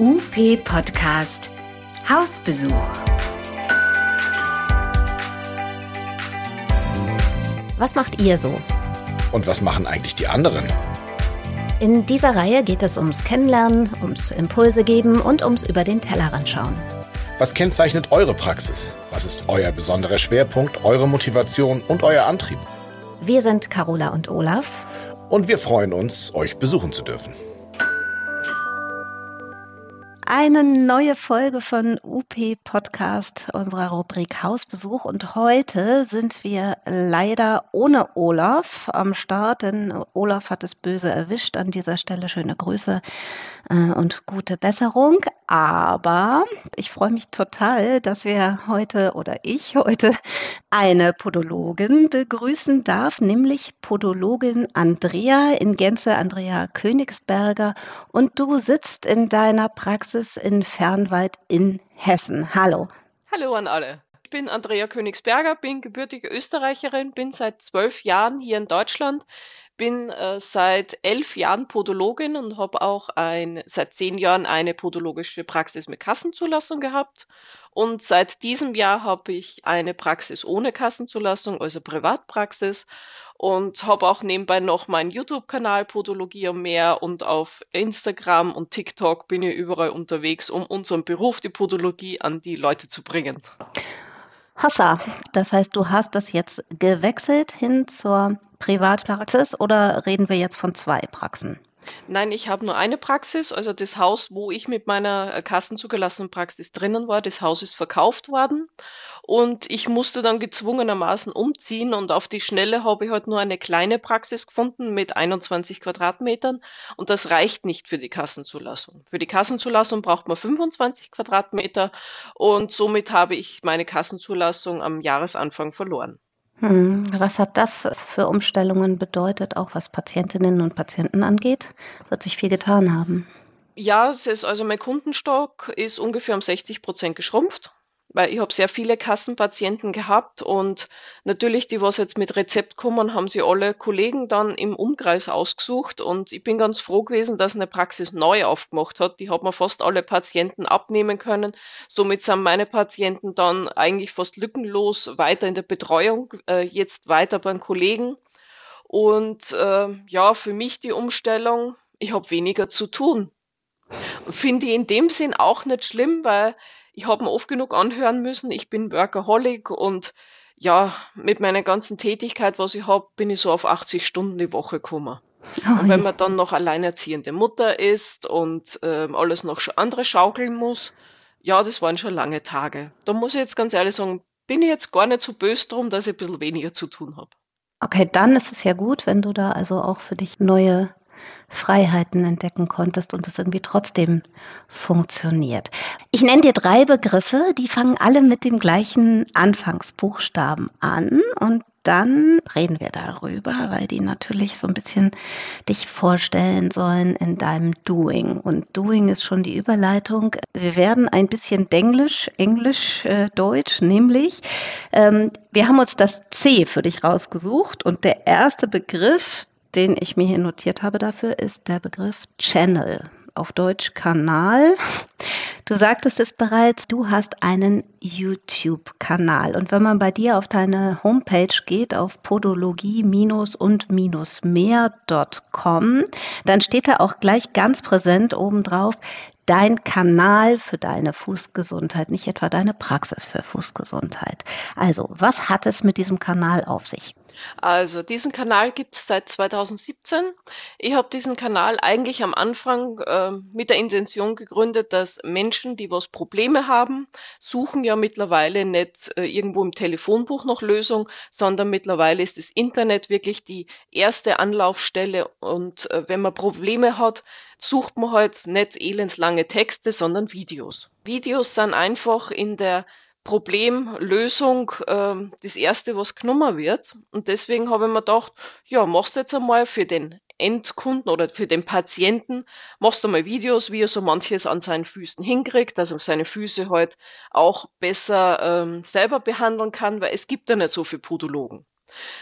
UP Podcast Hausbesuch. Was macht ihr so? Und was machen eigentlich die anderen? In dieser Reihe geht es ums Kennenlernen, ums Impulse geben und ums über den Tellerrand schauen. Was kennzeichnet eure Praxis? Was ist euer besonderer Schwerpunkt, eure Motivation und euer Antrieb? Wir sind Carola und Olaf. Und wir freuen uns, euch besuchen zu dürfen eine neue Folge von UP Podcast unserer Rubrik Hausbesuch. Und heute sind wir leider ohne Olaf am Start, denn Olaf hat es böse erwischt. An dieser Stelle schöne Grüße äh, und gute Besserung. Aber ich freue mich total, dass wir heute oder ich heute eine Podologin begrüßen darf, nämlich Podologin Andrea in Gänze, Andrea Königsberger. Und du sitzt in deiner Praxis in Fernwald in Hessen. Hallo. Hallo an alle. Ich bin Andrea Königsberger, bin gebürtige Österreicherin, bin seit zwölf Jahren hier in Deutschland, bin äh, seit elf Jahren Podologin und habe auch ein, seit zehn Jahren eine podologische Praxis mit Kassenzulassung gehabt. Und seit diesem Jahr habe ich eine Praxis ohne Kassenzulassung, also Privatpraxis. Und habe auch nebenbei noch meinen YouTube-Kanal Podologie und mehr und auf Instagram und TikTok bin ich überall unterwegs, um unseren Beruf, die Podologie, an die Leute zu bringen. Hassa, das heißt, du hast das jetzt gewechselt hin zur Privatpraxis oder reden wir jetzt von zwei Praxen? Nein, ich habe nur eine Praxis. Also das Haus, wo ich mit meiner äh, kassenzugelassenen Praxis drinnen war, das Haus ist verkauft worden. Und ich musste dann gezwungenermaßen umziehen und auf die Schnelle habe ich halt nur eine kleine Praxis gefunden mit 21 Quadratmetern und das reicht nicht für die Kassenzulassung. Für die Kassenzulassung braucht man 25 Quadratmeter und somit habe ich meine Kassenzulassung am Jahresanfang verloren. Hm, was hat das für Umstellungen bedeutet, auch was Patientinnen und Patienten angeht? Wird sich viel getan haben? Ja, es ist also mein Kundenstock ist ungefähr um 60 Prozent geschrumpft weil ich habe sehr viele Kassenpatienten gehabt und natürlich, die was jetzt mit Rezept kommen, haben sie alle Kollegen dann im Umkreis ausgesucht und ich bin ganz froh gewesen, dass eine Praxis neu aufgemacht hat. Die hat mir fast alle Patienten abnehmen können. Somit sind meine Patienten dann eigentlich fast lückenlos weiter in der Betreuung, äh, jetzt weiter beim Kollegen. Und äh, ja, für mich die Umstellung, ich habe weniger zu tun. Finde ich in dem Sinn auch nicht schlimm, weil ich habe mir oft genug anhören müssen, ich bin Workaholic und ja, mit meiner ganzen Tätigkeit, was ich habe, bin ich so auf 80 Stunden die Woche gekommen. Oh, und wenn man dann noch alleinerziehende Mutter ist und äh, alles noch andere schaukeln muss, ja, das waren schon lange Tage. Da muss ich jetzt ganz ehrlich sagen, bin ich jetzt gar nicht so böse drum, dass ich ein bisschen weniger zu tun habe. Okay, dann ist es ja gut, wenn du da also auch für dich neue Freiheiten entdecken konntest und es irgendwie trotzdem funktioniert. Ich nenne dir drei Begriffe, die fangen alle mit dem gleichen Anfangsbuchstaben an und dann reden wir darüber, weil die natürlich so ein bisschen dich vorstellen sollen in deinem Doing. Und Doing ist schon die Überleitung. Wir werden ein bisschen Denglisch, Englisch, äh, Deutsch, nämlich ähm, wir haben uns das C für dich rausgesucht und der erste Begriff, den ich mir hier notiert habe dafür, ist der Begriff Channel, auf Deutsch Kanal. Du sagtest es bereits, du hast einen YouTube-Kanal. Und wenn man bei dir auf deine Homepage geht, auf podologie-und-mehr.com, dann steht da auch gleich ganz präsent obendrauf dein Kanal für deine Fußgesundheit, nicht etwa deine Praxis für Fußgesundheit. Also, was hat es mit diesem Kanal auf sich? Also, diesen Kanal gibt es seit 2017. Ich habe diesen Kanal eigentlich am Anfang äh, mit der Intention gegründet, dass Menschen, die was Probleme haben, suchen ja mittlerweile nicht äh, irgendwo im Telefonbuch noch Lösung, sondern mittlerweile ist das Internet wirklich die erste Anlaufstelle. Und äh, wenn man Probleme hat, sucht man halt nicht elendslange Texte, sondern Videos. Videos sind einfach in der Problemlösung äh, das erste, was genommen wird. Und deswegen habe ich mir gedacht, ja, machst du jetzt einmal für den Endkunden oder für den Patienten, machst du mal Videos, wie er so manches an seinen Füßen hinkriegt, dass er seine Füße halt auch besser ähm, selber behandeln kann, weil es gibt ja nicht so viele Podologen.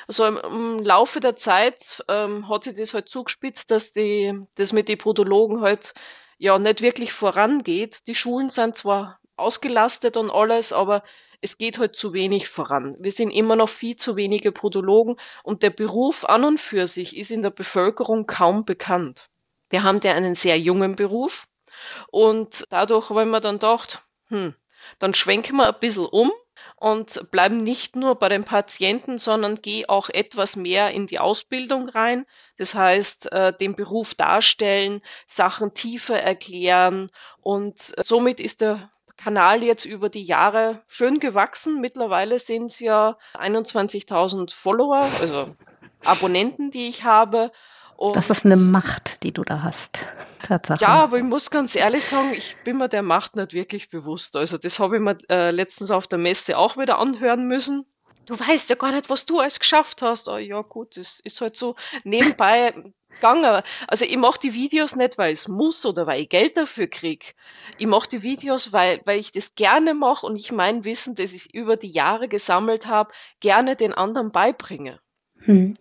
Also im, im Laufe der Zeit ähm, hat sich das halt zugespitzt, dass die, das mit den Podologen halt ja nicht wirklich vorangeht. Die Schulen sind zwar ausgelastet und alles, aber es geht halt zu wenig voran. Wir sind immer noch viel zu wenige Podologen und der Beruf an und für sich ist in der Bevölkerung kaum bekannt. Wir haben ja einen sehr jungen Beruf und dadurch haben wir dann gedacht, hm, dann schwenken wir ein bisschen um und bleiben nicht nur bei den Patienten, sondern gehe auch etwas mehr in die Ausbildung rein. Das heißt, äh, den Beruf darstellen, Sachen tiefer erklären und somit ist der Kanal jetzt über die Jahre schön gewachsen. Mittlerweile sind es ja 21.000 Follower, also Abonnenten, die ich habe. Und das ist eine Macht, die du da hast. Tatsache. Ja, aber ich muss ganz ehrlich sagen, ich bin mir der Macht nicht wirklich bewusst. Also das habe ich mir äh, letztens auf der Messe auch wieder anhören müssen. Du weißt ja gar nicht, was du alles geschafft hast. Oh, ja gut, das ist halt so nebenbei gegangen. Also ich mache die Videos nicht, weil es muss oder weil ich Geld dafür kriege. Ich mache die Videos, weil, weil ich das gerne mache und ich mein Wissen, das ich über die Jahre gesammelt habe, gerne den anderen beibringe. Hm.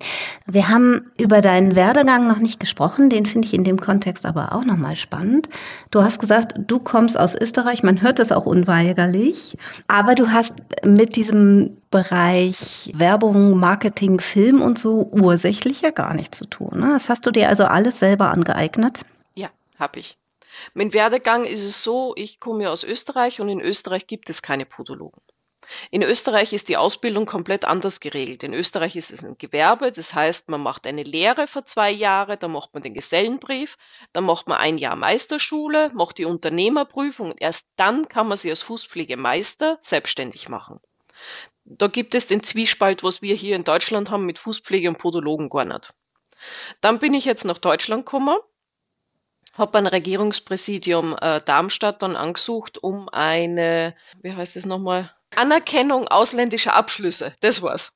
Wir haben über deinen Werdegang noch nicht gesprochen, den finde ich in dem Kontext aber auch nochmal spannend. Du hast gesagt, du kommst aus Österreich, man hört das auch unweigerlich, aber du hast mit diesem Bereich Werbung, Marketing, Film und so ursächlich ja gar nichts zu tun. Ne? Das hast du dir also alles selber angeeignet? Ja, habe ich. Mein Werdegang ist es so, ich komme ja aus Österreich und in Österreich gibt es keine Podologen. In Österreich ist die Ausbildung komplett anders geregelt. In Österreich ist es ein Gewerbe, das heißt, man macht eine Lehre für zwei Jahre, dann macht man den Gesellenbrief, dann macht man ein Jahr Meisterschule, macht die Unternehmerprüfung und erst dann kann man sich als Fußpflegemeister selbstständig machen. Da gibt es den Zwiespalt, was wir hier in Deutschland haben mit Fußpflege und Podologen gar nicht. Dann bin ich jetzt nach Deutschland gekommen, habe ein Regierungspräsidium äh, Darmstadt dann angesucht, um eine, wie heißt es nochmal, Anerkennung ausländischer Abschlüsse, das war's.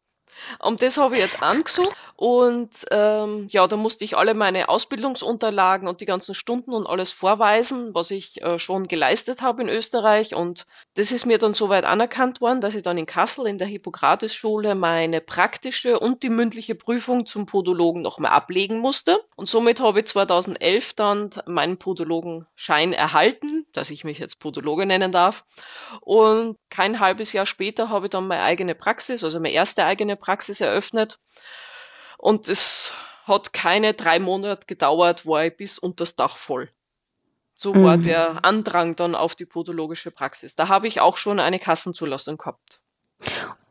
Und das habe ich jetzt angesucht und ähm, ja, da musste ich alle meine Ausbildungsunterlagen und die ganzen Stunden und alles vorweisen, was ich äh, schon geleistet habe in Österreich. Und das ist mir dann soweit anerkannt worden, dass ich dann in Kassel in der Hippokrates-Schule meine praktische und die mündliche Prüfung zum Podologen nochmal ablegen musste. Und somit habe ich 2011 dann meinen Podologenschein erhalten, dass ich mich jetzt Podologe nennen darf. Und kein halbes Jahr später habe ich dann meine eigene Praxis, also meine erste eigene Praxis eröffnet. Und es hat keine drei Monate gedauert, war ich bis unter das Dach voll. So war mhm. der Andrang dann auf die podologische Praxis. Da habe ich auch schon eine Kassenzulassung gehabt.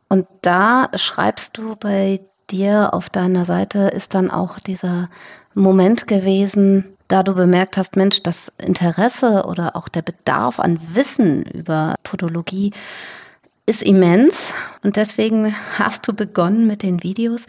Und da schreibst du bei dir auf deiner Seite, ist dann auch dieser Moment gewesen, da du bemerkt hast, Mensch, das Interesse oder auch der Bedarf an Wissen über Podologie ist immens und deswegen hast du begonnen mit den Videos.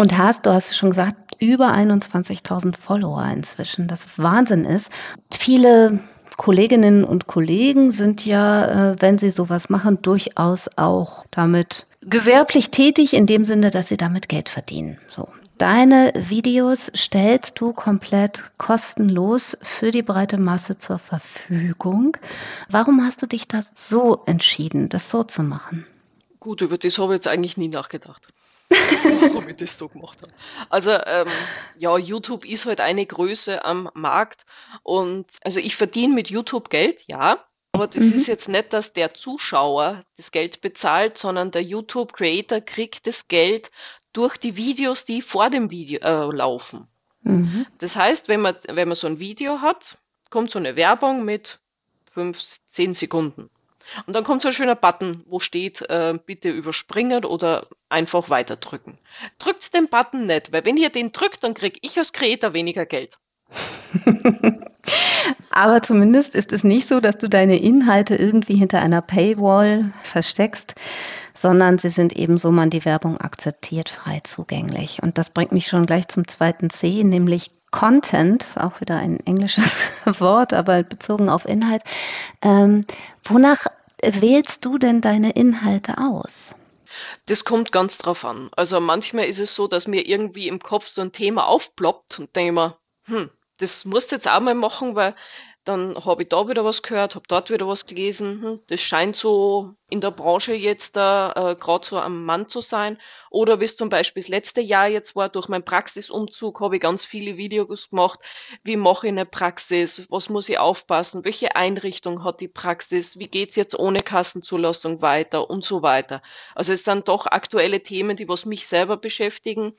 Und hast, du hast es schon gesagt, über 21.000 Follower inzwischen, das Wahnsinn ist. Viele Kolleginnen und Kollegen sind ja, äh, wenn sie sowas machen, durchaus auch damit gewerblich tätig, in dem Sinne, dass sie damit Geld verdienen. So. Deine Videos stellst du komplett kostenlos für die breite Masse zur Verfügung. Warum hast du dich das so entschieden, das so zu machen? Gut, über das habe ich jetzt eigentlich nie nachgedacht. warum ich das so gemacht habe. Also ähm, ja, YouTube ist halt eine Größe am Markt und also ich verdiene mit YouTube Geld, ja. Aber das mhm. ist jetzt nicht, dass der Zuschauer das Geld bezahlt, sondern der YouTube-Creator kriegt das Geld durch die Videos, die vor dem Video äh, laufen. Mhm. Das heißt, wenn man, wenn man so ein Video hat, kommt so eine Werbung mit fünf, zehn Sekunden. Und dann kommt so ein schöner Button, wo steht, äh, bitte überspringen oder einfach weiterdrücken. Drückt den Button nicht, weil wenn ihr den drückt, dann kriege ich als Creator weniger Geld. Aber zumindest ist es nicht so, dass du deine Inhalte irgendwie hinter einer Paywall versteckst, sondern sie sind eben so man die Werbung akzeptiert, frei zugänglich. Und das bringt mich schon gleich zum zweiten C, nämlich Content, auch wieder ein englisches Wort, aber bezogen auf Inhalt. Ähm, wonach wählst du denn deine Inhalte aus? Das kommt ganz drauf an. Also manchmal ist es so, dass mir irgendwie im Kopf so ein Thema aufploppt und denke mir, hm, das musst du jetzt auch mal machen, weil dann habe ich da wieder was gehört, habe dort wieder was gelesen. Hm, das scheint so in der Branche jetzt da äh, gerade so am Mann zu sein. Oder wie es zum Beispiel das letzte Jahr jetzt war, durch meinen Praxisumzug habe ich ganz viele Videos gemacht. Wie mache ich eine Praxis? Was muss ich aufpassen? Welche Einrichtung hat die Praxis? Wie geht es jetzt ohne Kassenzulassung weiter und so weiter? Also es sind doch aktuelle Themen, die was mich selber beschäftigen.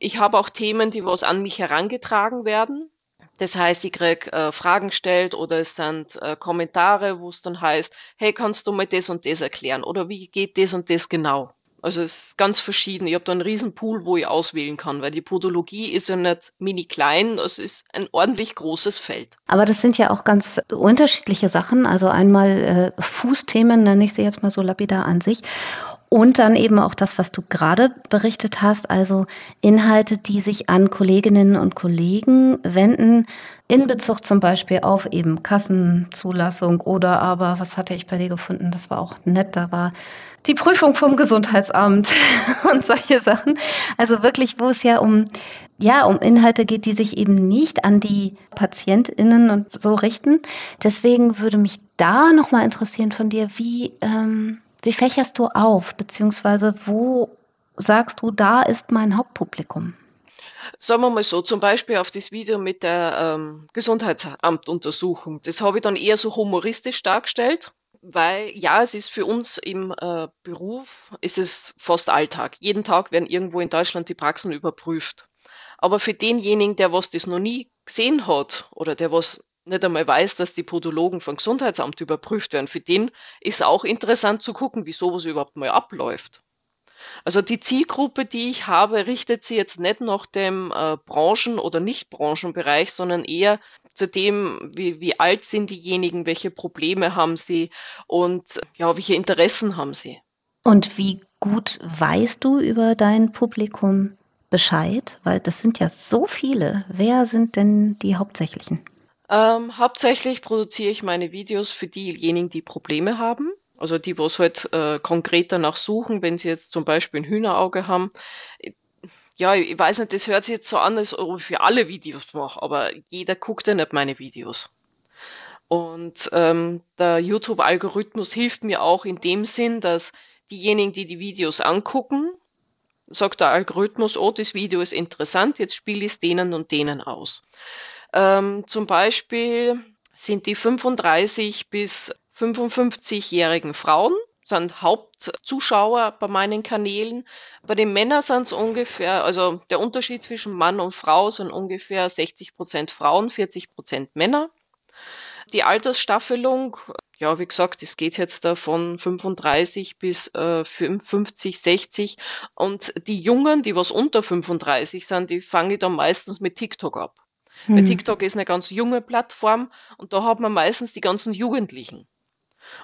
Ich habe auch Themen, die was an mich herangetragen werden das heißt, ich krieg äh, Fragen gestellt oder es sind äh, Kommentare, wo es dann heißt, hey, kannst du mal das und das erklären? Oder wie geht das und das genau? Also es ist ganz verschieden. Ich habe da einen riesen Pool, wo ich auswählen kann, weil die Podologie ist ja nicht mini klein, es ist ein ordentlich großes Feld. Aber das sind ja auch ganz unterschiedliche Sachen. Also einmal äh, Fußthemen, nenne ich sie jetzt mal so lapidar an sich. Und dann eben auch das, was du gerade berichtet hast, also Inhalte, die sich an Kolleginnen und Kollegen wenden, in Bezug zum Beispiel auf eben Kassenzulassung oder aber, was hatte ich bei dir gefunden, das war auch nett, da war die Prüfung vom Gesundheitsamt und solche Sachen. Also wirklich, wo es ja um, ja, um Inhalte geht, die sich eben nicht an die PatientInnen und so richten. Deswegen würde mich da nochmal interessieren von dir, wie, ähm, wie fächerst du auf, beziehungsweise wo sagst du, da ist mein Hauptpublikum? Sagen wir mal so, zum Beispiel auf das Video mit der ähm, Gesundheitsamtuntersuchung. Das habe ich dann eher so humoristisch dargestellt, weil ja, es ist für uns im äh, Beruf, ist es fast Alltag. Jeden Tag werden irgendwo in Deutschland die Praxen überprüft. Aber für denjenigen, der was das noch nie gesehen hat oder der was nicht einmal weiß, dass die Podologen vom Gesundheitsamt überprüft werden. Für den ist auch interessant zu gucken, wie sowas überhaupt mal abläuft. Also die Zielgruppe, die ich habe, richtet sich jetzt nicht nach dem äh, Branchen- oder Nicht-Branchenbereich, sondern eher zu dem, wie, wie alt sind diejenigen, welche Probleme haben sie und ja, welche Interessen haben sie. Und wie gut weißt du über dein Publikum Bescheid? Weil das sind ja so viele. Wer sind denn die hauptsächlichen? Ähm, hauptsächlich produziere ich meine Videos für diejenigen, die Probleme haben. Also die, was halt äh, konkret danach suchen, wenn sie jetzt zum Beispiel ein Hühnerauge haben. Ja, ich weiß nicht, das hört sich jetzt so an, als ob ich für alle Videos mache, aber jeder guckt ja nicht meine Videos. Und ähm, der YouTube-Algorithmus hilft mir auch in dem Sinn, dass diejenigen, die die Videos angucken, sagt der Algorithmus, oh, das Video ist interessant, jetzt spiele ich es denen und denen aus. Ähm, zum Beispiel sind die 35 bis 55-jährigen Frauen sind Hauptzuschauer bei meinen Kanälen. Bei den Männern sind es ungefähr, also der Unterschied zwischen Mann und Frau sind ungefähr 60 Prozent Frauen, 40 Prozent Männer. Die Altersstaffelung, ja, wie gesagt, es geht jetzt da von 35 bis äh, 55, 60. Und die Jungen, die was unter 35 sind, die fange ich dann meistens mit TikTok ab. Weil hm. TikTok ist eine ganz junge Plattform und da hat man meistens die ganzen Jugendlichen.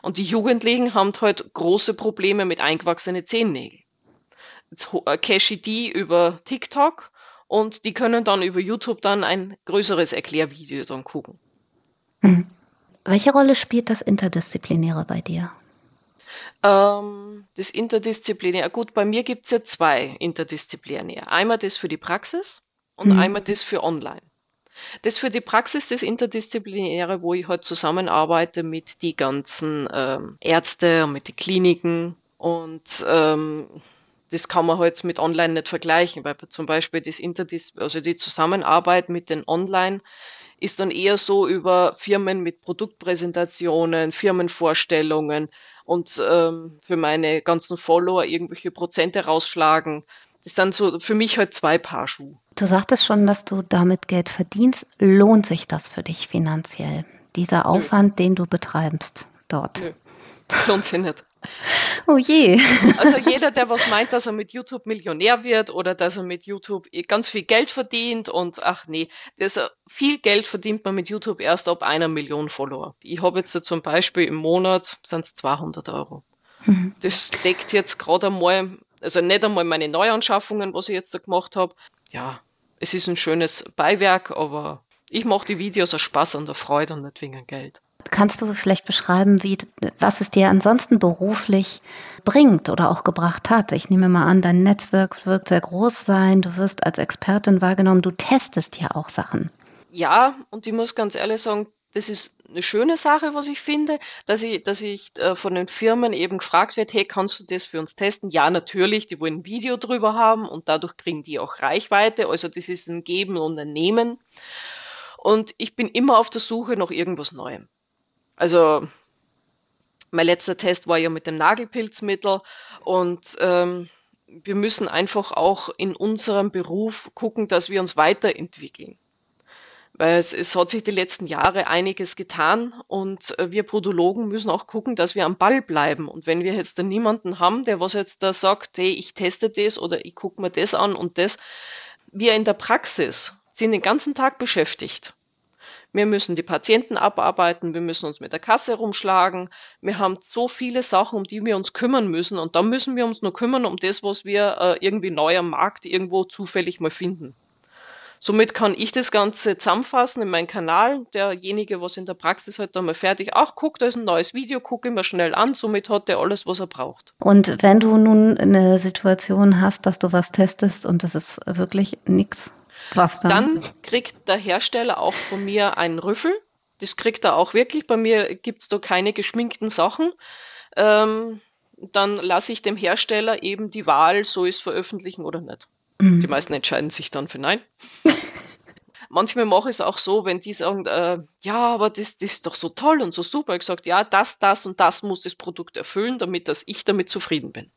Und die Jugendlichen haben halt große Probleme mit eingewachsenen Zehennägeln. Äh, cache die über TikTok und die können dann über YouTube dann ein größeres Erklärvideo dann gucken. Hm. Welche Rolle spielt das Interdisziplinäre bei dir? Ähm, das Interdisziplinäre, gut, bei mir gibt es ja zwei Interdisziplinäre. Einmal das für die Praxis und hm. einmal das für online. Das für die Praxis des Interdisziplinäre, wo ich halt zusammenarbeite mit die ganzen ähm, Ärzte und mit den Kliniken und ähm, das kann man halt mit online nicht vergleichen, weil zum Beispiel das Interdis also die Zusammenarbeit mit den Online ist dann eher so über Firmen mit Produktpräsentationen, Firmenvorstellungen und ähm, für meine ganzen Follower irgendwelche Prozente rausschlagen. Das sind so für mich halt zwei Paar Schuhe. Du sagtest schon, dass du damit Geld verdienst. Lohnt sich das für dich finanziell? Dieser Aufwand, Nö. den du betreibst dort? Nö. Lohnt sich nicht. Oh je. Also jeder, der was meint, dass er mit YouTube Millionär wird oder dass er mit YouTube ganz viel Geld verdient und ach nee, das, viel Geld verdient man mit YouTube erst ab einer Million Follower. Ich habe jetzt zum Beispiel im Monat sind es 200 Euro. Mhm. Das deckt jetzt gerade einmal, also nicht einmal meine Neuanschaffungen, was ich jetzt da gemacht habe. Ja, es ist ein schönes Beiwerk, aber ich mache die Videos aus Spaß und der Freude und nicht wegen Geld. Kannst du vielleicht beschreiben, wie, was es dir ansonsten beruflich bringt oder auch gebracht hat? Ich nehme mal an, dein Netzwerk wird sehr groß sein, du wirst als Expertin wahrgenommen, du testest ja auch Sachen. Ja, und ich muss ganz ehrlich sagen, das ist eine schöne Sache, was ich finde, dass ich, dass ich äh, von den Firmen eben gefragt werde, hey, kannst du das für uns testen? Ja, natürlich, die wollen ein Video drüber haben und dadurch kriegen die auch Reichweite. Also das ist ein Geben und ein Nehmen. Und ich bin immer auf der Suche nach irgendwas Neuem. Also mein letzter Test war ja mit dem Nagelpilzmittel und ähm, wir müssen einfach auch in unserem Beruf gucken, dass wir uns weiterentwickeln. Weil es, es hat sich die letzten Jahre einiges getan und äh, wir Podologen müssen auch gucken, dass wir am Ball bleiben. Und wenn wir jetzt da niemanden haben, der was jetzt da sagt, hey, ich teste das oder ich gucke mir das an und das, wir in der Praxis sind den ganzen Tag beschäftigt. Wir müssen die Patienten abarbeiten, wir müssen uns mit der Kasse rumschlagen. Wir haben so viele Sachen, um die wir uns kümmern müssen. Und da müssen wir uns nur kümmern um das, was wir äh, irgendwie neu am Markt irgendwo zufällig mal finden. Somit kann ich das Ganze zusammenfassen in meinen Kanal. Derjenige, was in der Praxis halt dann mal fertig, ach, guck, da ist ein neues Video, guck immer schnell an. Somit hat er alles, was er braucht. Und wenn du nun eine Situation hast, dass du was testest und das ist wirklich nichts, was dann? Dann kriegt der Hersteller auch von mir einen Rüffel. Das kriegt er auch wirklich. Bei mir gibt es da keine geschminkten Sachen. Ähm, dann lasse ich dem Hersteller eben die Wahl, ich es veröffentlichen oder nicht. Mhm. Die meisten entscheiden sich dann für Nein. Manchmal mache ich es auch so, wenn die sagen, äh, ja, aber das, das ist doch so toll und so super. Ich sage, ja, das, das und das muss das Produkt erfüllen, damit dass ich damit zufrieden bin.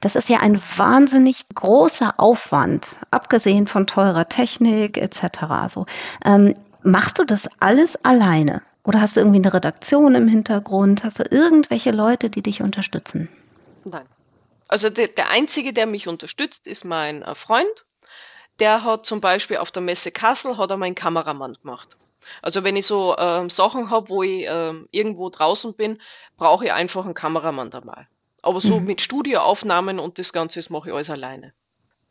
Das ist ja ein wahnsinnig großer Aufwand, abgesehen von teurer Technik etc. Also, ähm, machst du das alles alleine? Oder hast du irgendwie eine Redaktion im Hintergrund? Hast du irgendwelche Leute, die dich unterstützen? Nein. Also der, der Einzige, der mich unterstützt, ist mein äh, Freund. Der hat zum Beispiel auf der Messe Kassel hat er meinen Kameramann gemacht. Also wenn ich so ähm, Sachen habe, wo ich ähm, irgendwo draußen bin, brauche ich einfach einen Kameramann dabei. Aber so mhm. mit Studioaufnahmen und das Ganze, das mache ich alles alleine.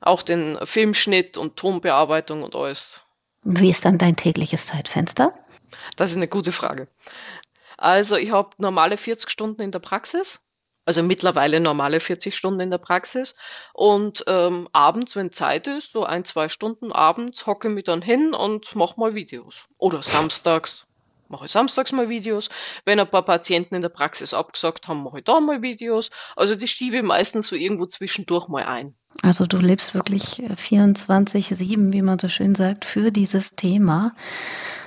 Auch den Filmschnitt und Tonbearbeitung und alles. Wie ist dann dein tägliches Zeitfenster? Das ist eine gute Frage. Also ich habe normale 40 Stunden in der Praxis also mittlerweile normale 40 Stunden in der Praxis. Und ähm, abends, wenn Zeit ist, so ein, zwei Stunden abends, hocke ich mich dann hin und mache mal Videos. Oder samstags mache ich samstags mal Videos. Wenn ein paar Patienten in der Praxis abgesagt haben, mache ich da mal Videos. Also die schiebe ich meistens so irgendwo zwischendurch mal ein. Also du lebst wirklich 24-7, wie man so schön sagt, für dieses Thema.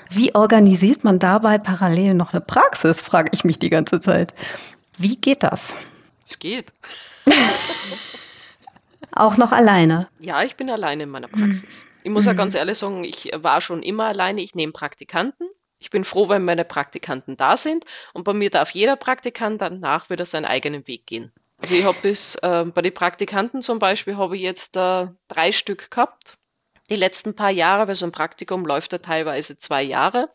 Wie organisiert man dabei parallel noch eine Praxis, frage ich mich die ganze Zeit. Wie geht das? Es geht. Auch noch alleine? Ja, ich bin alleine in meiner Praxis. Mhm. Ich muss ja mhm. ganz ehrlich sagen, ich war schon immer alleine. Ich nehme Praktikanten. Ich bin froh, wenn meine Praktikanten da sind. Und bei mir darf jeder Praktikant danach wieder seinen eigenen Weg gehen. Also ich habe bis äh, bei den Praktikanten zum Beispiel habe ich jetzt äh, drei Stück gehabt. Die letzten paar Jahre, weil so ein Praktikum läuft ja teilweise zwei Jahre.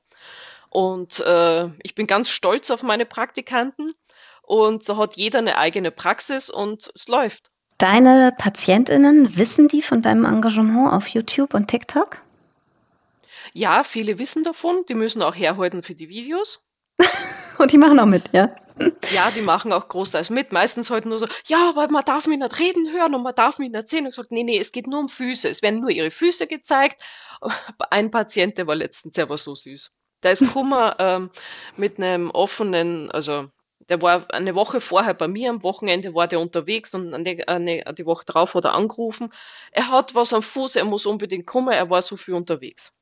Und äh, ich bin ganz stolz auf meine Praktikanten. Und so hat jeder eine eigene Praxis und es läuft. Deine PatientInnen, wissen die von deinem Engagement auf YouTube und TikTok? Ja, viele wissen davon. Die müssen auch herhalten für die Videos. und die machen auch mit, ja? Ja, die machen auch großteils mit. Meistens halt nur so, ja, weil man darf mich nicht reden hören und man darf mich nicht sehen. Und ich gesagt, nee, nee, es geht nur um Füße. Es werden nur ihre Füße gezeigt. Ein Patient, der war letztens, der war so süß. Der ist Kummer ähm, mit einem offenen, also der war eine Woche vorher bei mir, am Wochenende war der unterwegs und die, eine, die Woche drauf hat er angerufen. Er hat was am Fuß, er muss unbedingt kommen, er war so viel unterwegs.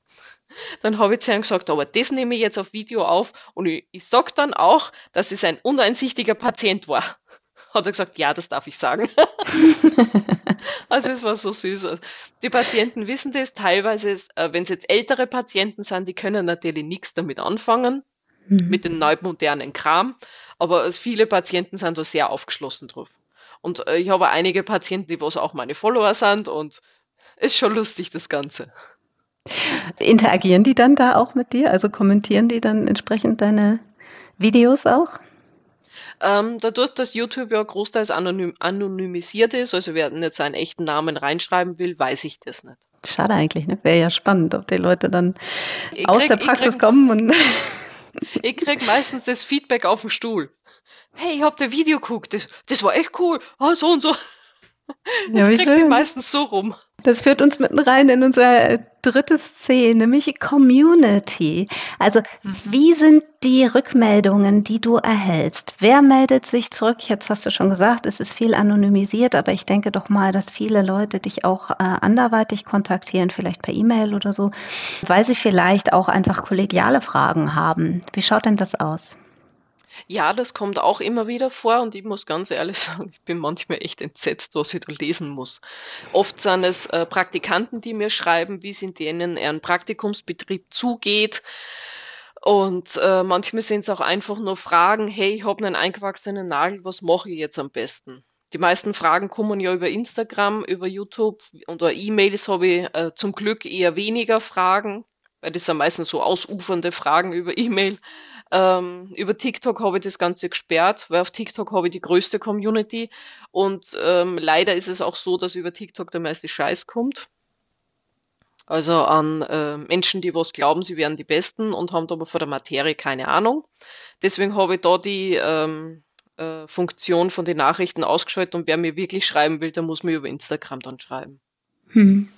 Dann habe ich zu ihm gesagt, aber das nehme ich jetzt auf Video auf und ich, ich sage dann auch, dass es ein uneinsichtiger Patient war. Hat er gesagt, ja, das darf ich sagen. also es war so süß. Die Patienten wissen das, teilweise, äh, wenn es jetzt ältere Patienten sind, die können natürlich nichts damit anfangen, mhm. mit dem neumodernen Kram. Aber viele Patienten sind da sehr aufgeschlossen drauf. Und äh, ich habe einige Patienten, die was auch meine Follower sind und ist schon lustig, das Ganze. Interagieren die dann da auch mit dir? Also kommentieren die dann entsprechend deine Videos auch? Ähm, dadurch, dass YouTube ja großteils anonym, anonymisiert ist, also wer nicht seinen echten Namen reinschreiben will, weiß ich das nicht. Schade eigentlich, ne? Wäre ja spannend, ob die Leute dann krieg, aus der Praxis krieg, kommen und ich krieg meistens das Feedback auf dem Stuhl. Hey, ich hab das Video geguckt, das, das war echt cool. Oh, so und so. Das ja, kriegt ich meistens so rum. Das führt uns mitten rein in unser drittes C, nämlich Community. Also wie sind die Rückmeldungen, die du erhältst? Wer meldet sich zurück? Jetzt hast du schon gesagt, es ist viel anonymisiert, aber ich denke doch mal, dass viele Leute dich auch äh, anderweitig kontaktieren, vielleicht per E-Mail oder so, weil sie vielleicht auch einfach kollegiale Fragen haben. Wie schaut denn das aus? Ja, das kommt auch immer wieder vor und ich muss ganz ehrlich sagen, ich bin manchmal echt entsetzt, was ich da lesen muss. Oft sind es äh, Praktikanten, die mir schreiben, wie es in denen ein Praktikumsbetrieb zugeht. Und äh, manchmal sind es auch einfach nur Fragen, hey, ich habe einen eingewachsenen Nagel, was mache ich jetzt am besten? Die meisten Fragen kommen ja über Instagram, über YouTube und oder E-Mails habe ich äh, zum Glück eher weniger Fragen, weil das sind meistens so ausufernde Fragen über E-Mail. Ähm, über TikTok habe ich das Ganze gesperrt, weil auf TikTok habe ich die größte Community und ähm, leider ist es auch so, dass über TikTok der meiste Scheiß kommt. Also an äh, Menschen, die was glauben, sie wären die Besten und haben aber von der Materie keine Ahnung. Deswegen habe ich da die ähm, äh, Funktion von den Nachrichten ausgeschaltet und wer mir wirklich schreiben will, der muss mir über Instagram dann schreiben. Hm.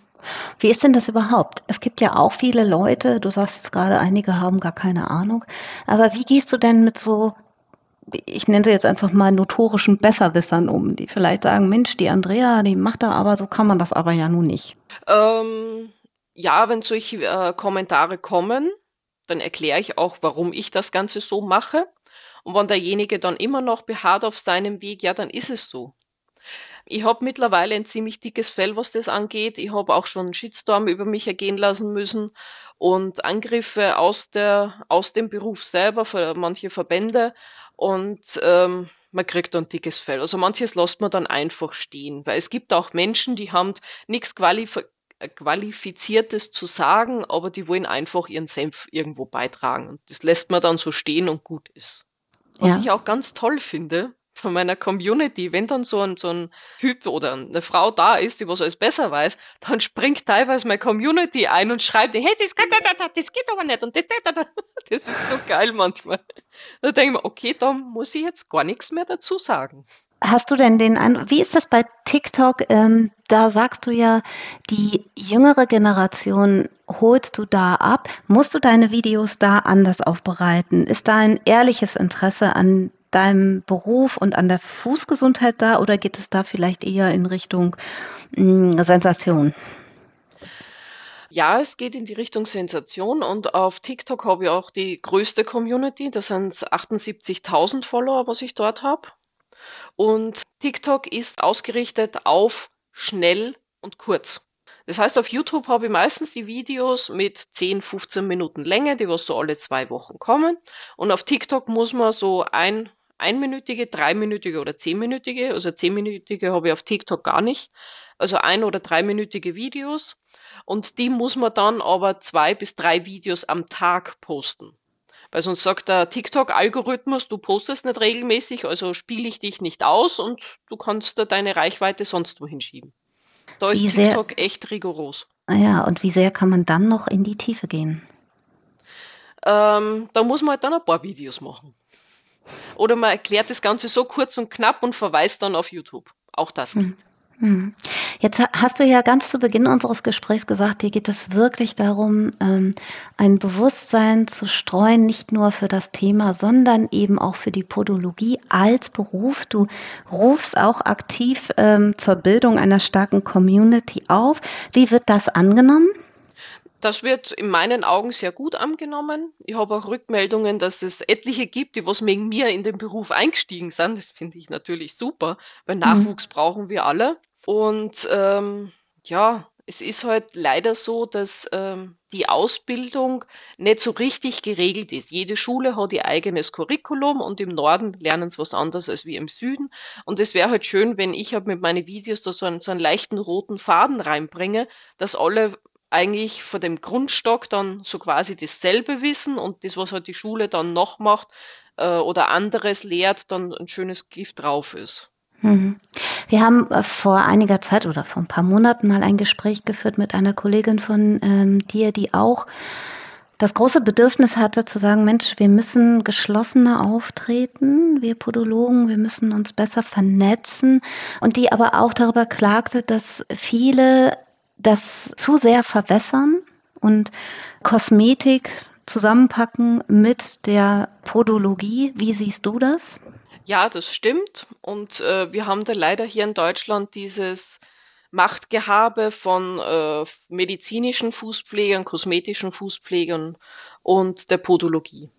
Wie ist denn das überhaupt? Es gibt ja auch viele Leute, du sagst jetzt gerade, einige haben gar keine Ahnung, aber wie gehst du denn mit so, ich nenne sie jetzt einfach mal notorischen Besserwissern um, die vielleicht sagen, Mensch, die Andrea, die macht da aber, so kann man das aber ja nun nicht. Ähm, ja, wenn solche äh, Kommentare kommen, dann erkläre ich auch, warum ich das Ganze so mache. Und wenn derjenige dann immer noch beharrt auf seinem Weg, ja, dann ist es so. Ich habe mittlerweile ein ziemlich dickes Fell, was das angeht. Ich habe auch schon einen Shitstorm über mich ergehen lassen müssen und Angriffe aus, der, aus dem Beruf selber für manche Verbände. Und ähm, man kriegt dann dickes Fell. Also manches lässt man dann einfach stehen, weil es gibt auch Menschen, die haben nichts qualif Qualifiziertes zu sagen, aber die wollen einfach ihren Senf irgendwo beitragen. Und das lässt man dann so stehen und gut ist. Was ja. ich auch ganz toll finde, von meiner Community, wenn dann so ein, so ein Typ oder eine Frau da ist, die was alles besser weiß, dann springt teilweise meine Community ein und schreibt, hey, das, das geht aber nicht und das, das ist so geil manchmal. Da denke ich mir, okay, da muss ich jetzt gar nichts mehr dazu sagen. Hast du denn den Eindruck, wie ist das bei TikTok? Ähm, da sagst du ja, die jüngere Generation holst du da ab. Musst du deine Videos da anders aufbereiten? Ist da ein ehrliches Interesse an deinem Beruf und an der Fußgesundheit da oder geht es da vielleicht eher in Richtung mh, hm, Sensation? Ja, es geht in die Richtung Sensation und auf TikTok habe ich auch die größte Community. Das sind 78.000 Follower, was ich dort habe. Und TikTok ist ausgerichtet auf schnell und kurz. Das heißt, auf YouTube habe ich meistens die Videos mit 10, 15 Minuten Länge, die was so alle zwei Wochen kommen. Und auf TikTok muss man so ein, einminütige, dreiminütige oder zehnminütige, also zehnminütige habe ich auf TikTok gar nicht, also ein- oder dreiminütige Videos. Und die muss man dann aber zwei bis drei Videos am Tag posten. Weil sonst sagt der TikTok-Algorithmus, du postest nicht regelmäßig, also spiele ich dich nicht aus und du kannst da deine Reichweite sonst wohin schieben. Da ist wie TikTok sehr, echt rigoros. Ah ja, und wie sehr kann man dann noch in die Tiefe gehen? Ähm, da muss man halt dann ein paar Videos machen. Oder man erklärt das Ganze so kurz und knapp und verweist dann auf YouTube. Auch das hm. geht. Hm. Jetzt hast du ja ganz zu Beginn unseres Gesprächs gesagt, dir geht es wirklich darum, ähm, ein Bewusstsein zu streuen, nicht nur für das Thema, sondern eben auch für die Podologie als Beruf. Du rufst auch aktiv ähm, zur Bildung einer starken Community auf. Wie wird das angenommen? Das wird in meinen Augen sehr gut angenommen. Ich habe auch Rückmeldungen, dass es etliche gibt, die was wegen mir in den Beruf eingestiegen sind. Das finde ich natürlich super, weil mhm. Nachwuchs mhm. brauchen wir alle. Und ähm, ja, es ist halt leider so, dass ähm, die Ausbildung nicht so richtig geregelt ist. Jede Schule hat ihr eigenes Curriculum und im Norden lernen sie was anderes als wir im Süden. Und es wäre halt schön, wenn ich halt mit meinen Videos da so einen, so einen leichten roten Faden reinbringe, dass alle eigentlich von dem Grundstock dann so quasi dasselbe wissen und das, was halt die Schule dann noch macht äh, oder anderes lehrt, dann ein schönes Gift drauf ist. Mhm. Wir haben äh, vor einiger Zeit oder vor ein paar Monaten mal ein Gespräch geführt mit einer Kollegin von ähm, dir, die auch das große Bedürfnis hatte zu sagen, Mensch, wir müssen geschlossener auftreten, wir Podologen, wir müssen uns besser vernetzen und die aber auch darüber klagte, dass viele das zu sehr verwässern und Kosmetik zusammenpacken mit der Podologie. Wie siehst du das? Ja, das stimmt. Und äh, wir haben da leider hier in Deutschland dieses Machtgehabe von äh, medizinischen Fußpflegern, kosmetischen Fußpflegern und der Podologie.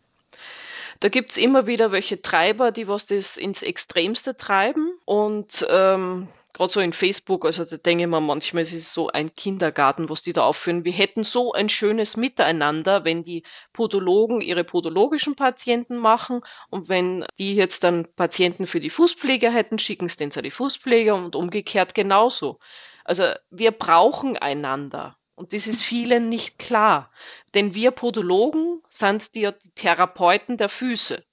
Da gibt es immer wieder welche Treiber, die was das ins Extremste treiben. Und ähm, gerade so in Facebook, also da denke ich mir manchmal, es ist so ein Kindergarten, was die da aufführen. Wir hätten so ein schönes Miteinander, wenn die Podologen ihre podologischen Patienten machen und wenn die jetzt dann Patienten für die Fußpflege hätten, schicken es den zu die Fußpflege und umgekehrt genauso. Also wir brauchen einander. Und das ist vielen nicht klar. Denn wir Podologen sind die Therapeuten der Füße.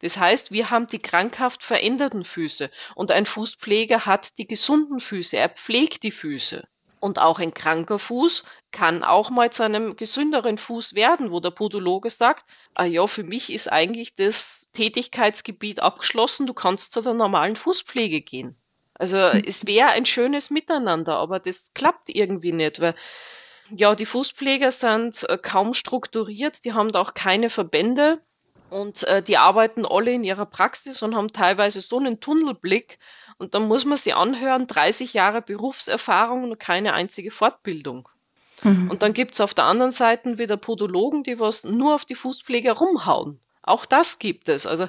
Das heißt, wir haben die krankhaft veränderten Füße und ein Fußpfleger hat die gesunden Füße. Er pflegt die Füße. Und auch ein kranker Fuß kann auch mal zu einem gesünderen Fuß werden, wo der Podologe sagt, ah ja, für mich ist eigentlich das Tätigkeitsgebiet abgeschlossen, du kannst zu der normalen Fußpflege gehen. Also es wäre ein schönes Miteinander, aber das klappt irgendwie nicht, weil ja, die Fußpfleger sind äh, kaum strukturiert, die haben da auch keine Verbände und äh, die arbeiten alle in ihrer Praxis und haben teilweise so einen Tunnelblick und dann muss man sie anhören, 30 Jahre Berufserfahrung und keine einzige Fortbildung. Mhm. Und dann gibt es auf der anderen Seite wieder Podologen, die was nur auf die Fußpfleger rumhauen. Auch das gibt es. Also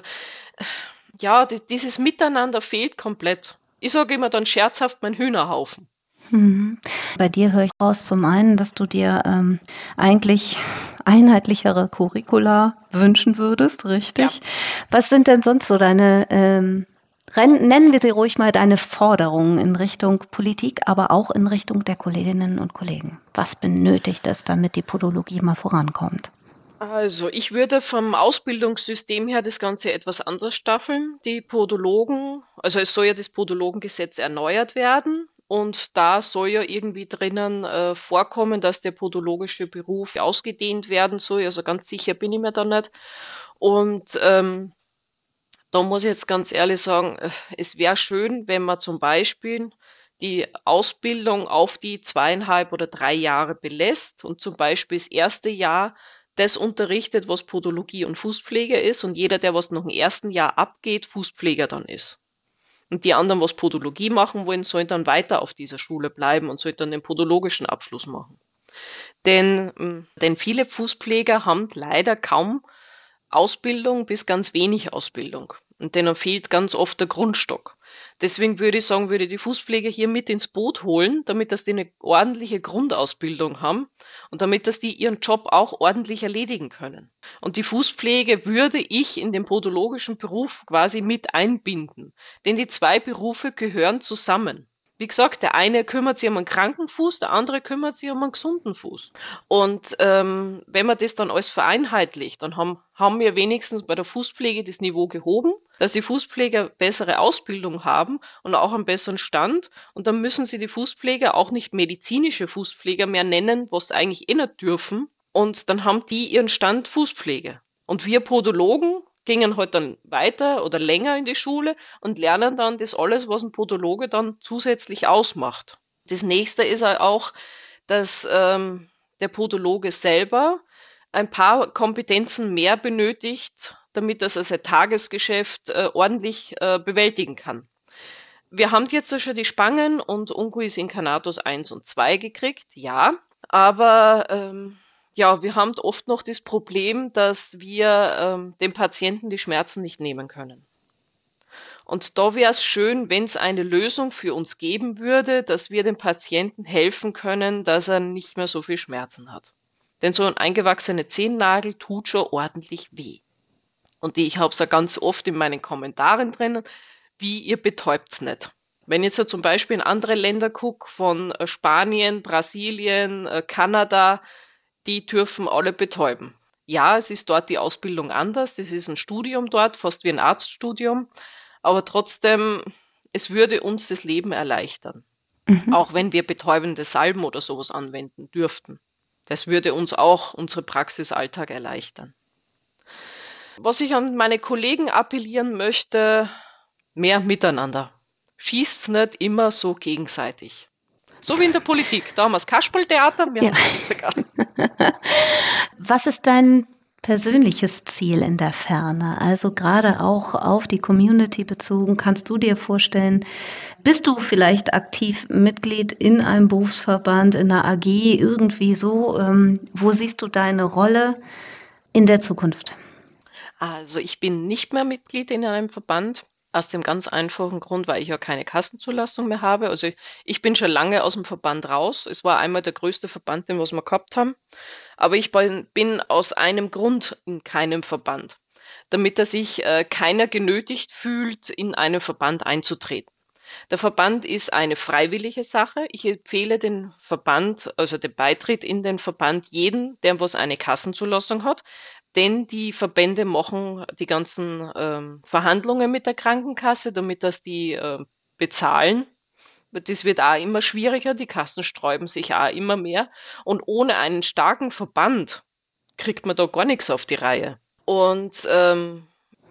ja, die, dieses Miteinander fehlt komplett. Ich sage immer dann scherzhaft mein Hühnerhaufen. Mhm. Bei dir höre ich raus zum einen, dass du dir ähm, eigentlich einheitlichere Curricula wünschen würdest, richtig? Ja. Was sind denn sonst so deine, ähm, nennen wir sie ruhig mal deine Forderungen in Richtung Politik, aber auch in Richtung der Kolleginnen und Kollegen? Was benötigt es, damit die Podologie mal vorankommt? Also, ich würde vom Ausbildungssystem her das Ganze etwas anders staffeln. Die Podologen, also es soll ja das Podologengesetz erneuert werden. Und da soll ja irgendwie drinnen äh, vorkommen, dass der podologische Beruf ausgedehnt werden soll. Also ganz sicher bin ich mir da nicht. Und ähm, da muss ich jetzt ganz ehrlich sagen, äh, es wäre schön, wenn man zum Beispiel die Ausbildung auf die zweieinhalb oder drei Jahre belässt und zum Beispiel das erste Jahr das unterrichtet, was Podologie und Fußpflege ist und jeder, der was noch im ersten Jahr abgeht, Fußpfleger dann ist. Und die anderen, was Podologie machen wollen, sollen dann weiter auf dieser Schule bleiben und sollen dann den podologischen Abschluss machen. Denn, hm, denn viele Fußpfleger haben leider kaum Ausbildung bis ganz wenig Ausbildung. Und denen fehlt ganz oft der Grundstock. Deswegen würde ich sagen, würde ich die Fußpfleger hier mit ins Boot holen, damit dass die eine ordentliche Grundausbildung haben und damit dass die ihren Job auch ordentlich erledigen können. Und die Fußpflege würde ich in den podologischen Beruf quasi mit einbinden, denn die zwei Berufe gehören zusammen. Wie gesagt, der eine kümmert sich um einen kranken Fuß, der andere kümmert sich um einen gesunden Fuß. Und ähm, wenn man das dann alles vereinheitlicht, dann haben, haben wir wenigstens bei der Fußpflege das Niveau gehoben, dass die Fußpfleger bessere Ausbildung haben und auch einen besseren Stand. Und dann müssen sie die Fußpfleger auch nicht medizinische Fußpfleger mehr nennen, was sie eigentlich eh dürfen. Und dann haben die ihren Stand Fußpflege. Und wir Podologen gingen halt dann weiter oder länger in die Schule und lernen dann das alles, was ein Podologe dann zusätzlich ausmacht. Das nächste ist auch, dass ähm, der Podologe selber ein paar Kompetenzen mehr benötigt, damit er sein Tagesgeschäft äh, ordentlich äh, bewältigen kann. Wir haben jetzt schon die Spangen und Unguis Incarnatus 1 und 2 gekriegt, ja, aber ähm, ja, wir haben oft noch das Problem, dass wir ähm, dem Patienten die Schmerzen nicht nehmen können. Und da wäre es schön, wenn es eine Lösung für uns geben würde, dass wir dem Patienten helfen können, dass er nicht mehr so viel Schmerzen hat. Denn so ein eingewachsener Zehennagel tut schon ordentlich weh. Und ich habe es ja ganz oft in meinen Kommentaren drinnen, wie ihr betäubt es nicht. Wenn ich jetzt zum Beispiel in andere Länder gucke, von äh, Spanien, Brasilien, äh, Kanada, die dürfen alle betäuben. Ja, es ist dort die Ausbildung anders. Das ist ein Studium dort, fast wie ein Arztstudium. Aber trotzdem, es würde uns das Leben erleichtern. Mhm. Auch wenn wir betäubende Salben oder sowas anwenden dürften. Das würde uns auch unsere Praxisalltag erleichtern. Was ich an meine Kollegen appellieren möchte, mehr miteinander. Schießt nicht immer so gegenseitig So wie in der Politik. Da haben wir das Kasperltheater, wir ja. haben Was ist dein persönliches Ziel in der Ferne? Also gerade auch auf die Community bezogen, kannst du dir vorstellen, bist du vielleicht aktiv Mitglied in einem Berufsverband, in einer AG, irgendwie so? Ähm, wo siehst du deine Rolle in der Zukunft? Also ich bin nicht mehr Mitglied in einem Verband. Aus dem ganz einfachen Grund, weil ich ja keine Kassenzulassung mehr habe. Also ich bin schon lange aus dem Verband raus. Es war einmal der größte Verband, den wir gehabt haben. Aber ich bin aus einem Grund in keinem Verband, damit er sich äh, keiner genötigt fühlt, in einen Verband einzutreten. Der Verband ist eine freiwillige Sache. Ich empfehle den Verband, also den Beitritt in den Verband jeden, der was eine Kassenzulassung hat, denn die Verbände machen die ganzen ähm, Verhandlungen mit der Krankenkasse, damit das die äh, bezahlen. Das wird auch immer schwieriger, die Kassen sträuben sich auch immer mehr. Und ohne einen starken Verband kriegt man da gar nichts auf die Reihe. Und ähm,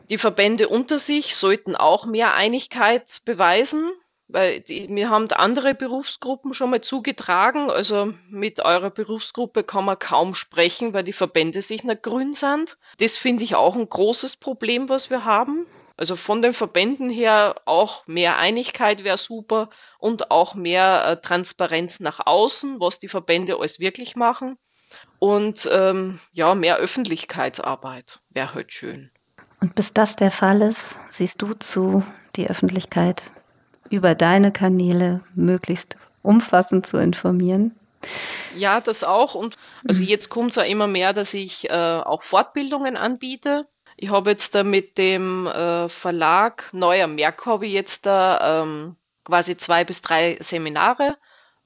die Verbände unter sich sollten auch mehr Einigkeit beweisen. Weil die, mir haben andere Berufsgruppen schon mal zugetragen, also mit eurer Berufsgruppe kann man kaum sprechen, weil die Verbände sich nicht grün sind. Das finde ich auch ein großes Problem, was wir haben. Also von den Verbänden her auch mehr Einigkeit wäre super und auch mehr äh, Transparenz nach außen, was die Verbände alles wirklich machen. Und ähm, ja, mehr Öffentlichkeitsarbeit wäre halt schön. Und bis das der Fall ist, siehst du zu, die Öffentlichkeit über deine Kanäle möglichst umfassend zu informieren. Ja, das auch. Und also mhm. jetzt kommt es ja immer mehr, dass ich äh, auch Fortbildungen anbiete. Ich habe jetzt da mit dem äh, Verlag Neuer Merk habe ich jetzt da ähm, quasi zwei bis drei Seminare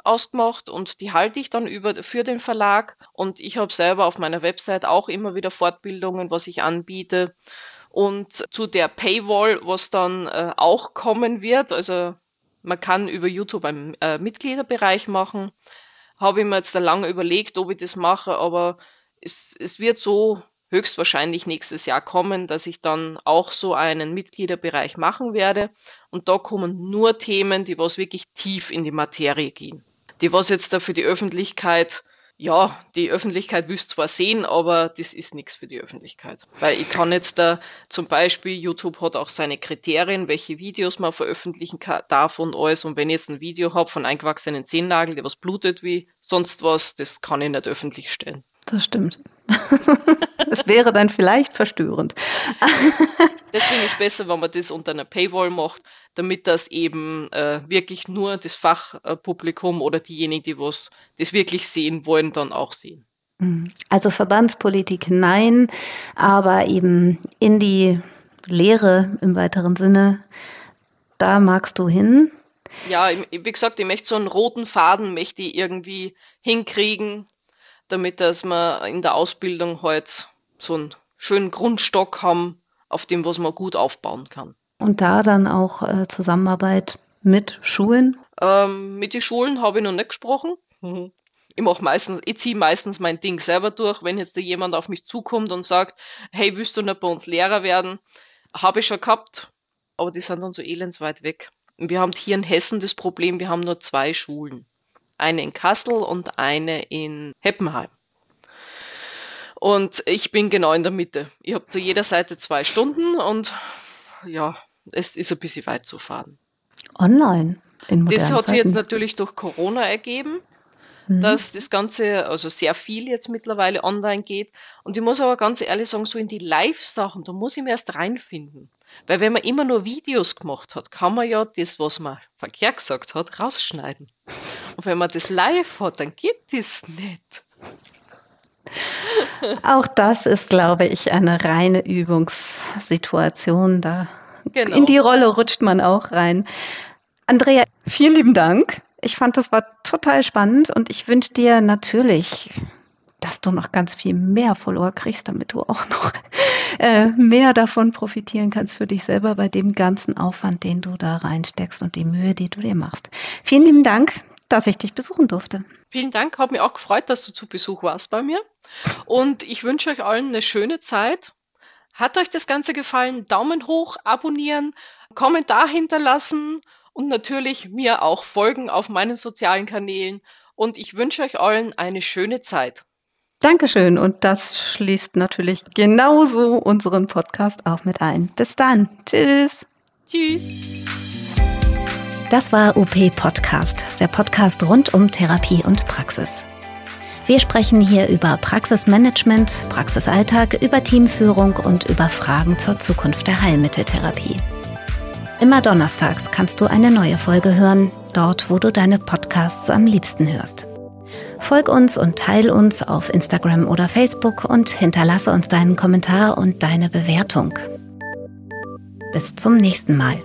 ausgemacht und die halte ich dann über, für den Verlag. Und ich habe selber auf meiner Website auch immer wieder Fortbildungen, was ich anbiete. Und zu der Paywall, was dann äh, auch kommen wird, also man kann über YouTube einen äh, Mitgliederbereich machen, habe ich mir jetzt da lange überlegt, ob ich das mache, aber es, es wird so höchstwahrscheinlich nächstes Jahr kommen, dass ich dann auch so einen Mitgliederbereich machen werde. Und da kommen nur Themen, die was wirklich tief in die Materie gehen. Die was jetzt da für die Öffentlichkeit ja, die Öffentlichkeit wüsste zwar sehen, aber das ist nichts für die Öffentlichkeit. Weil ich kann jetzt da zum Beispiel, YouTube hat auch seine Kriterien, welche Videos man veröffentlichen darf und alles. Und wenn ich jetzt ein Video habe von eingewachsenen Zehennagel, der was blutet wie sonst was, das kann ich nicht öffentlich stellen. Das stimmt. Es wäre dann vielleicht verstörend. Deswegen ist es besser, wenn man das unter einer Paywall macht, damit das eben äh, wirklich nur das Fachpublikum oder diejenigen, die was das wirklich sehen wollen, dann auch sehen. Mhm. Also Verbandspolitik nein, aber eben in die Lehre im weiteren Sinne, da magst du hin. Ja, wie gesagt, ich möchte so einen roten Faden möchte ich irgendwie hinkriegen, damit dass wir in der Ausbildung halt so einen schönen Grundstock haben, auf dem was man gut aufbauen kann. Und da dann auch äh, Zusammenarbeit mit Schulen? Ähm, mit den Schulen habe ich noch nicht gesprochen. Mhm. Ich mache meistens, ich ziehe meistens mein Ding selber durch. Wenn jetzt da jemand auf mich zukommt und sagt, hey, willst du nicht bei uns Lehrer werden? Habe ich schon gehabt, aber die sind dann so elendsweit weg. Und wir haben hier in Hessen das Problem, wir haben nur zwei Schulen. Eine in Kassel und eine in Heppenheim. Und ich bin genau in der Mitte. Ich habe zu jeder Seite zwei Stunden und ja, es ist ein bisschen weit zu fahren. Online. In das hat sich jetzt natürlich durch Corona ergeben, mhm. dass das Ganze, also sehr viel jetzt mittlerweile online geht. Und ich muss aber ganz ehrlich sagen, so in die Live-Sachen, da muss ich mir erst reinfinden. Weil wenn man immer nur Videos gemacht hat, kann man ja das, was man verkehrt gesagt hat, rausschneiden. Und wenn man das live hat, dann geht das nicht. Auch das ist, glaube ich, eine reine Übungssituation. Da genau. in die Rolle rutscht man auch rein. Andrea, vielen lieben Dank. Ich fand, das war total spannend und ich wünsche dir natürlich, dass du noch ganz viel mehr Follower kriegst, damit du auch noch äh, mehr davon profitieren kannst für dich selber bei dem ganzen Aufwand, den du da reinsteckst und die Mühe, die du dir machst. Vielen lieben Dank dass ich dich besuchen durfte. Vielen Dank, hat mich auch gefreut, dass du zu Besuch warst bei mir. Und ich wünsche euch allen eine schöne Zeit. Hat euch das Ganze gefallen? Daumen hoch, abonnieren, Kommentar hinterlassen und natürlich mir auch folgen auf meinen sozialen Kanälen. Und ich wünsche euch allen eine schöne Zeit. Dankeschön. Und das schließt natürlich genauso unseren Podcast auch mit ein. Bis dann. Tschüss. Tschüss. Das war UP Podcast, der Podcast rund um Therapie und Praxis. Wir sprechen hier über Praxismanagement, Praxisalltag, über Teamführung und über Fragen zur Zukunft der Heilmitteltherapie. Immer donnerstags kannst du eine neue Folge hören, dort wo du deine Podcasts am liebsten hörst. Folg uns und teil uns auf Instagram oder Facebook und hinterlasse uns deinen Kommentar und deine Bewertung. Bis zum nächsten Mal.